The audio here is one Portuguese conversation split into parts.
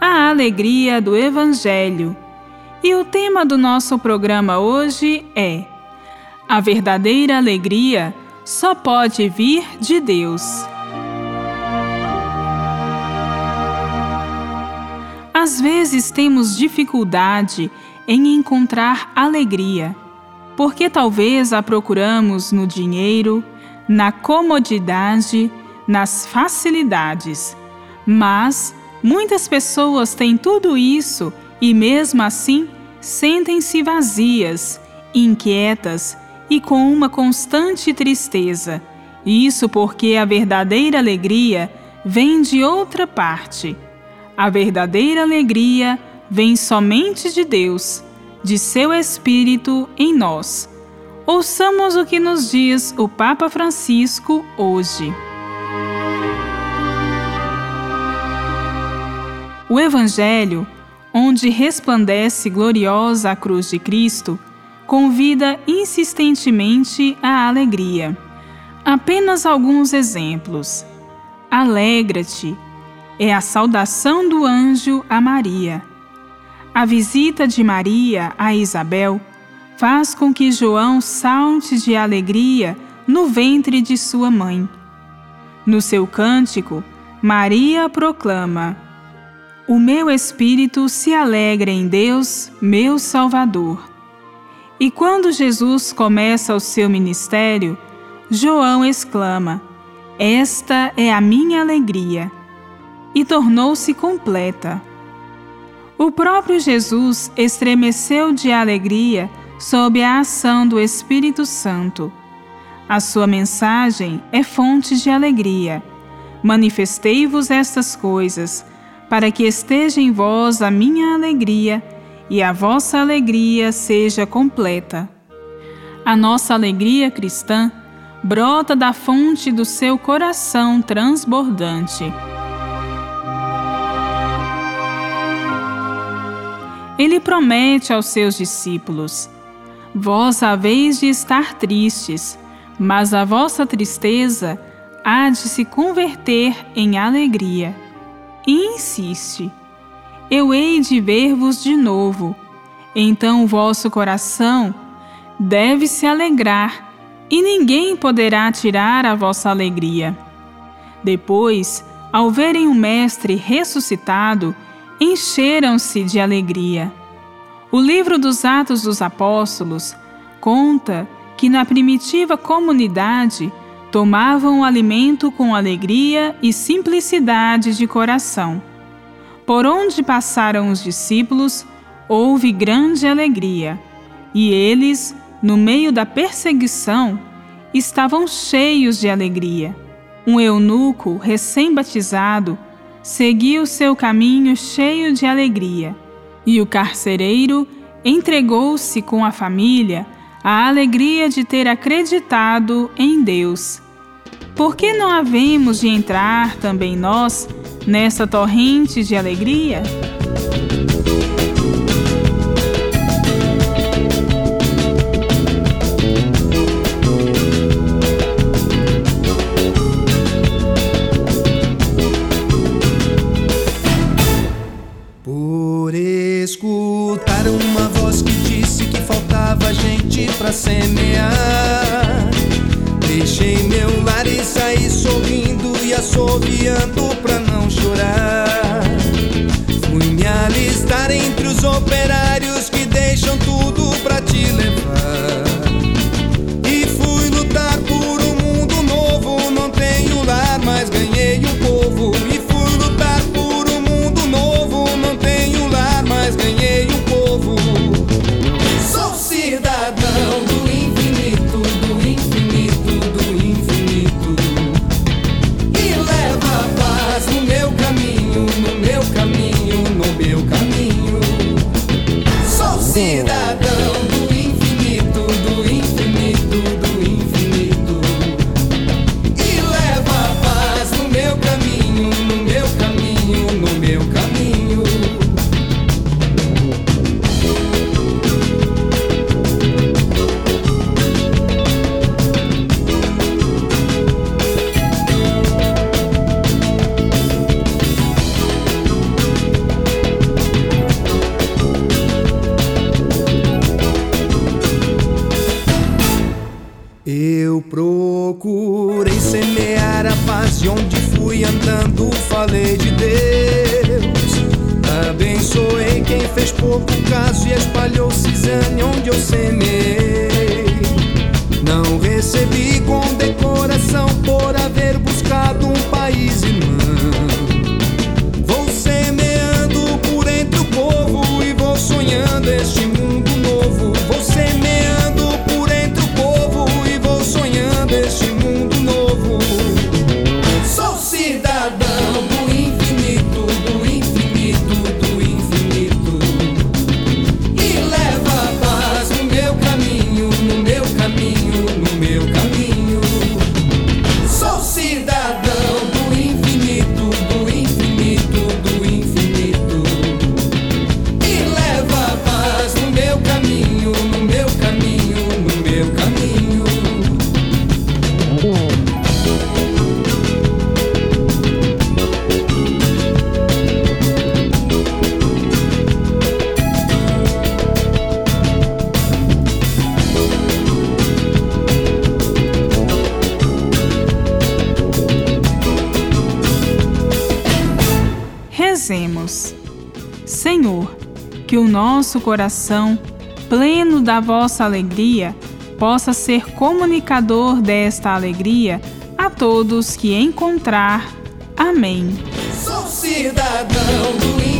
a alegria do Evangelho. E o tema do nosso programa hoje é: A verdadeira alegria só pode vir de Deus. Às vezes temos dificuldade em encontrar alegria, porque talvez a procuramos no dinheiro, na comodidade, nas facilidades. Mas muitas pessoas têm tudo isso e, mesmo assim, sentem-se vazias, inquietas e com uma constante tristeza. Isso porque a verdadeira alegria vem de outra parte. A verdadeira alegria vem somente de Deus, de seu Espírito em nós. Ouçamos o que nos diz o Papa Francisco hoje. O Evangelho, onde resplandece gloriosa a cruz de Cristo, convida insistentemente à alegria. Apenas alguns exemplos. Alegra-te é a saudação do anjo a Maria. A visita de Maria a Isabel faz com que João salte de alegria no ventre de sua mãe. No seu cântico, Maria proclama: o meu espírito se alegra em Deus, meu Salvador. E quando Jesus começa o seu ministério, João exclama: Esta é a minha alegria. E tornou-se completa. O próprio Jesus estremeceu de alegria sob a ação do Espírito Santo. A sua mensagem é fonte de alegria. Manifestei-vos estas coisas para que esteja em vós a minha alegria e a vossa alegria seja completa. A nossa alegria cristã brota da fonte do seu coração transbordante. Ele promete aos seus discípulos: Vós haveis de estar tristes, mas a vossa tristeza há de se converter em alegria e insiste: Eu hei de ver-vos de novo. Então vosso coração deve se alegrar, e ninguém poderá tirar a vossa alegria. Depois, ao verem o Mestre ressuscitado, encheram-se de alegria. O livro dos Atos dos Apóstolos conta que na primitiva comunidade tomavam o alimento com alegria e simplicidade de coração. Por onde passaram os discípulos, houve grande alegria, e eles, no meio da perseguição, estavam cheios de alegria. Um eunuco recém-batizado seguiu seu caminho cheio de alegria, e o carcereiro entregou-se com a família a alegria de ter acreditado em Deus. Por que não havemos de entrar também nós nessa torrente de alegria? Por escutar uma para semear. Deixei meu lar e saí sorrindo e assoviando pra não chorar. Fui me alistar entre os operários era paz onde fui andando falei de Deus. Abençoei quem fez pouco caso e espalhou cisane onde eu semei Não recebi nosso coração, pleno da vossa alegria, possa ser comunicador desta alegria a todos que encontrar. Amém. Sou cidadão do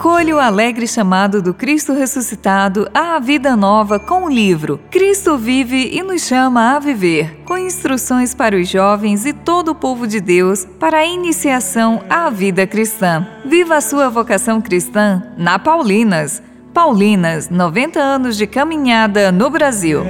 Acolha o alegre chamado do Cristo ressuscitado à vida nova com o livro Cristo vive e nos chama a viver, com instruções para os jovens e todo o povo de Deus para a iniciação à vida cristã. Viva a sua vocação cristã na Paulinas. Paulinas, 90 anos de caminhada no Brasil.